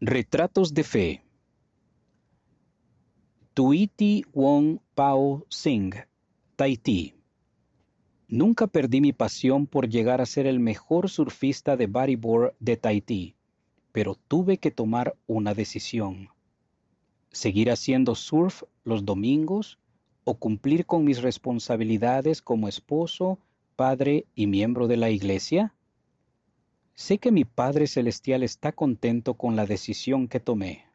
Retratos de Fe Tuiti Wong Pao Sing, Tahití Nunca perdí mi pasión por llegar a ser el mejor surfista de bodyboard de Tahití, pero tuve que tomar una decisión. ¿Seguir haciendo surf los domingos o cumplir con mis responsabilidades como esposo, padre y miembro de la iglesia? Sé que mi Padre Celestial está contento con la decisión que tomé.